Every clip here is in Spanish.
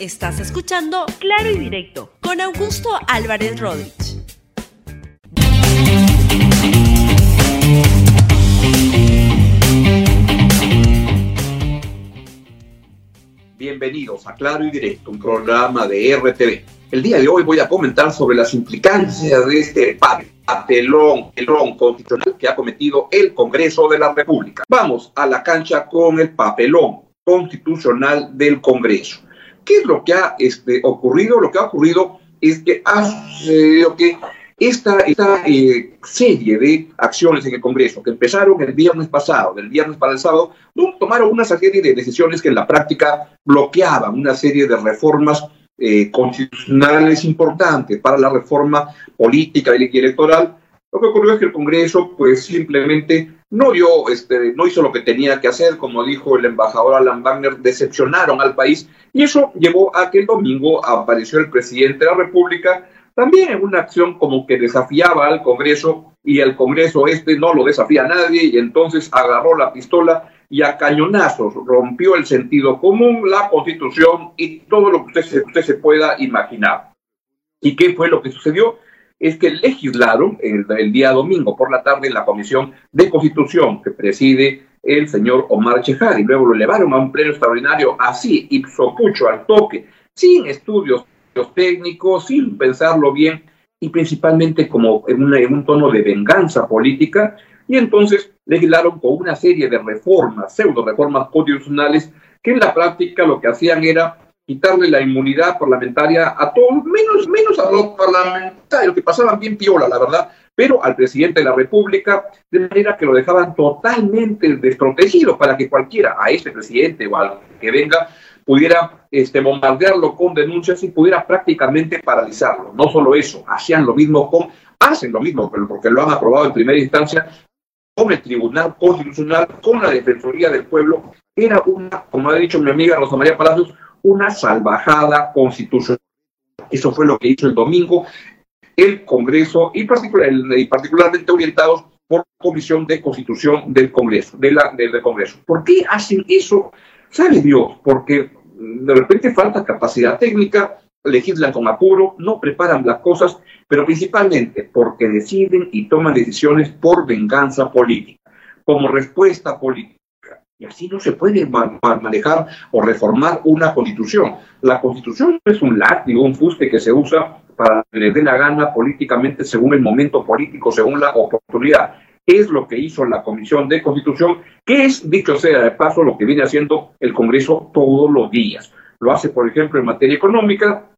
Estás escuchando Claro y Directo con Augusto Álvarez Rodríguez. Bienvenidos a Claro y Directo, un programa de RTV. El día de hoy voy a comentar sobre las implicancias de este papelón, papelón constitucional que ha cometido el Congreso de la República. Vamos a la cancha con el papelón constitucional del Congreso. ¿Qué es lo que ha este, ocurrido? Lo que ha ocurrido es que ha sucedido que esta, esta eh, serie de acciones en el Congreso que empezaron el viernes pasado, del viernes para el sábado, tomaron una serie de decisiones que en la práctica bloqueaban una serie de reformas eh, constitucionales importantes para la reforma política y electoral. Lo que ocurrió es que el Congreso, pues simplemente no dio, este, no hizo lo que tenía que hacer, como dijo el embajador Alan Wagner, decepcionaron al país y eso llevó a que el domingo apareció el presidente de la República también en una acción como que desafiaba al Congreso y el Congreso este no lo desafía a nadie y entonces agarró la pistola y a cañonazos rompió el sentido común, la constitución y todo lo que usted se, usted se pueda imaginar. ¿Y qué fue lo que sucedió? Es que legislaron el, día domingo por la tarde en la Comisión de Constitución que preside el señor Omar Chejar y luego lo elevaron a un pleno extraordinario así, ipso pucho, al toque, sin estudios técnicos, sin pensarlo bien y principalmente como en, un tono de venganza política, y entonces legislaron con una serie de reformas, pseudo reformas constitucionales, que en la práctica lo que hacían era quitarle la inmunidad parlamentaria a todos, menos, menos a los parlamentarios, que pasaban bien piola, la verdad, pero al presidente de la República, de manera que lo dejaban totalmente desprotegido para que cualquiera, a este presidente o al que venga, pudiera este, bombardearlo con denuncias y pudiera prácticamente paralizarlo. No solo eso, hacían lo mismo con, hacen lo mismo, pero porque lo han aprobado en primera instancia, con el Tribunal Constitucional, con la Defensoría del Pueblo. Era una, como ha dicho mi amiga Rosa María Palacios, una salvajada constitucional. Eso fue lo que hizo el domingo el Congreso y, particular, particularmente orientados por Comisión de Constitución del Congreso, de la, del Congreso. ¿Por qué hacen eso? Sabe Dios, porque de repente falta capacidad técnica, legislan con apuro, no preparan las cosas, pero principalmente porque deciden y toman decisiones por venganza política, como respuesta política. Y así no se puede manejar o reformar una constitución. La constitución es un látigo, un fuste que se usa para que le dé la gana políticamente según el momento político, según la oportunidad es lo que hizo la Comisión de Constitución, que es, dicho sea de paso, lo que viene haciendo el Congreso todos los días. Lo hace, por ejemplo, en materia económica,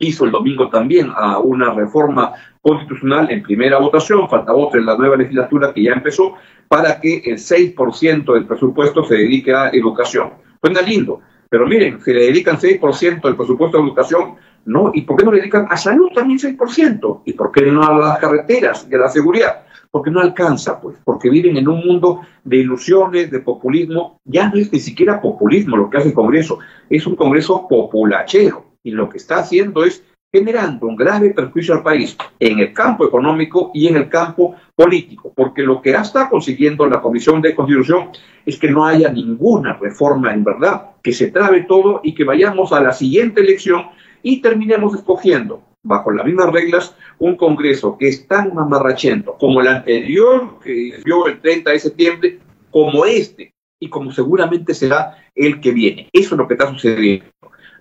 hizo el domingo también a una reforma constitucional en primera votación, falta otra en la nueva legislatura que ya empezó, para que el 6% del presupuesto se dedique a educación. Suena lindo, pero miren, si le dedican 6% del presupuesto a educación, ¿no? ¿Y por qué no le dedican a salud también 6%? ¿Y por qué no a las carreteras y a la seguridad? porque no alcanza, pues, porque viven en un mundo de ilusiones, de populismo. Ya no es ni siquiera populismo lo que hace el Congreso, es un Congreso populachero. Y lo que está haciendo es generando un grave perjuicio al país en el campo económico y en el campo político, porque lo que está consiguiendo la Comisión de Constitución es que no haya ninguna reforma en verdad, que se trabe todo y que vayamos a la siguiente elección y terminemos escogiendo bajo las mismas reglas, un Congreso que es tan mamarrachento como el anterior, que vio el 30 de septiembre, como este, y como seguramente será el que viene. Eso es lo que está sucediendo.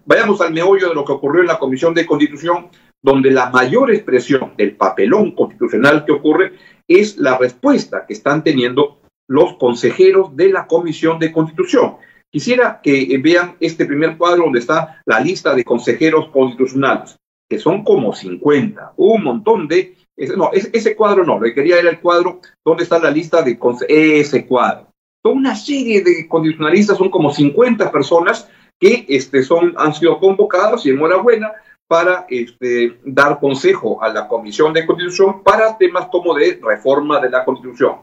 Vayamos al meollo de lo que ocurrió en la Comisión de Constitución, donde la mayor expresión del papelón constitucional que ocurre es la respuesta que están teniendo los consejeros de la Comisión de Constitución. Quisiera que vean este primer cuadro donde está la lista de consejeros constitucionales que son como 50, un montón de... no, ese, cuadro no, lo que quería era el cuadro donde está la lista de ese cuadro. Son una serie de condicionalistas, son como 50 personas que este, son, han sido convocados y enhorabuena para este, dar consejo a la Comisión de Constitución para temas como de reforma de la Constitución.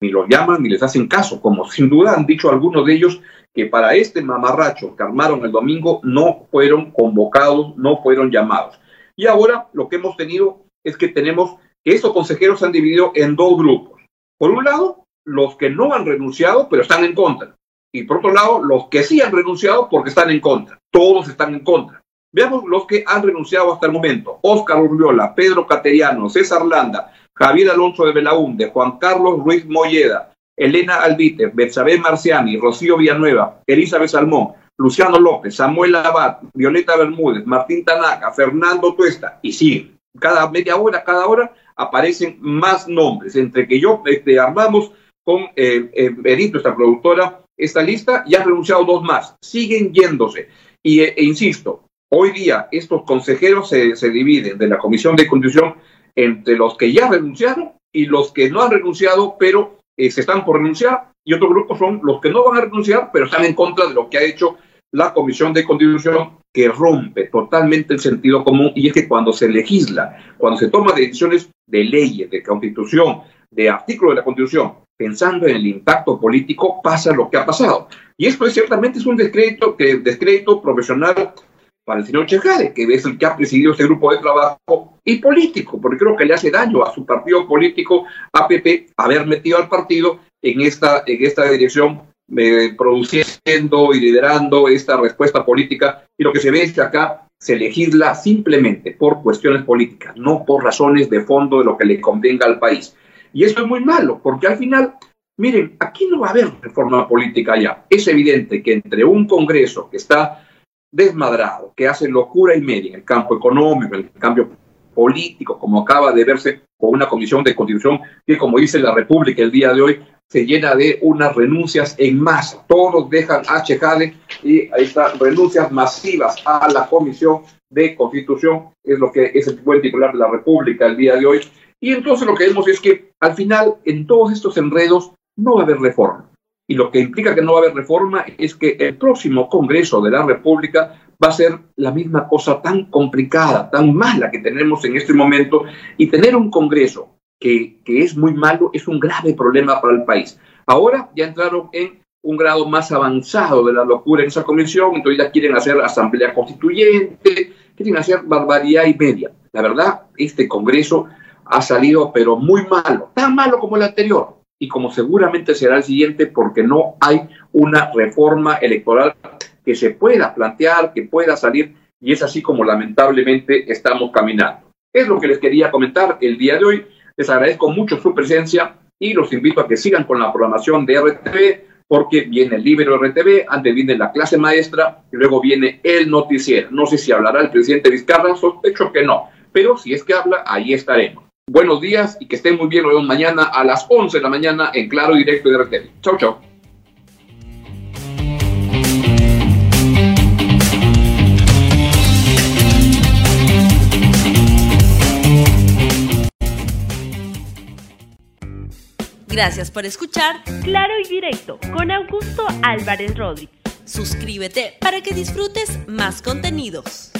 Ni los llaman ni les hacen caso, como sin duda han dicho algunos de ellos que para este mamarracho que armaron el domingo no fueron convocados, no fueron llamados. Y ahora lo que hemos tenido es que tenemos que estos consejeros se han dividido en dos grupos. Por un lado, los que no han renunciado, pero están en contra. Y por otro lado, los que sí han renunciado porque están en contra. Todos están en contra. Veamos los que han renunciado hasta el momento. Óscar Urbiola, Pedro Cateriano, César Landa, Javier Alonso de Belaúnde, Juan Carlos Ruiz Molleda, Elena Albite, Betsabé Marciani, Rocío Villanueva, Elizabeth Salmón, Luciano López, Samuel Abad, Violeta Bermúdez, Martín Tanaka, Fernando Tuesta, y sí, cada media hora, cada hora aparecen más nombres. Entre que yo este, armamos con eh, eh, Benito, esta productora, esta lista, ya han renunciado dos más. Siguen yéndose. Y, e, e insisto, hoy día estos consejeros se, se dividen de la Comisión de Constitución entre los que ya renunciaron y los que no han renunciado, pero eh, se están por renunciar, y otro grupo son los que no van a renunciar, pero están en contra de lo que ha hecho la Comisión de Constitución, que rompe totalmente el sentido común, y es que cuando se legisla, cuando se toma decisiones de leyes, de constitución, de artículos de la Constitución, pensando en el impacto político, pasa lo que ha pasado. Y esto es, ciertamente es un descrédito, que, descrédito profesional para el señor Chejade, que es el que ha presidido este grupo de trabajo y político, porque creo que le hace daño a su partido político, APP, haber metido al partido en esta, en esta dirección, eh, produciendo y liderando esta respuesta política. Y lo que se ve es que acá se legisla simplemente por cuestiones políticas, no por razones de fondo de lo que le convenga al país. Y eso es muy malo, porque al final, miren, aquí no va a haber reforma política ya. Es evidente que entre un Congreso que está desmadrado, que hace locura y media en el campo económico, en el cambio político, como acaba de verse con una comisión de constitución que, como dice la República el día de hoy, se llena de unas renuncias en masa. Todos dejan a Chejade y están renuncias masivas a la comisión de constitución, es lo que es el buen titular de la República el día de hoy. Y entonces lo que vemos es que al final en todos estos enredos no va a haber reforma. Y lo que implica que no va a haber reforma es que el próximo Congreso de la República va a ser la misma cosa tan complicada, tan mala que tenemos en este momento. Y tener un Congreso que, que es muy malo es un grave problema para el país. Ahora ya entraron en un grado más avanzado de la locura en esa comisión, entonces ya quieren hacer asamblea constituyente, quieren hacer barbaridad y media. La verdad, este Congreso ha salido pero muy malo, tan malo como el anterior y como seguramente será el siguiente porque no hay una reforma electoral que se pueda plantear, que pueda salir y es así como lamentablemente estamos caminando. Es lo que les quería comentar el día de hoy. Les agradezco mucho su presencia y los invito a que sigan con la programación de RTV porque viene el libro RTV, antes viene la clase maestra y luego viene el noticiero. No sé si hablará el presidente Vizcarra, sospecho que no, pero si es que habla, ahí estaremos. Buenos días y que estén muy bien. Nos vemos mañana a las 11 de la mañana en Claro Directo de RTV. Chau, chau. Gracias por escuchar Claro y Directo con Augusto Álvarez Rodríguez. Suscríbete para que disfrutes más contenidos.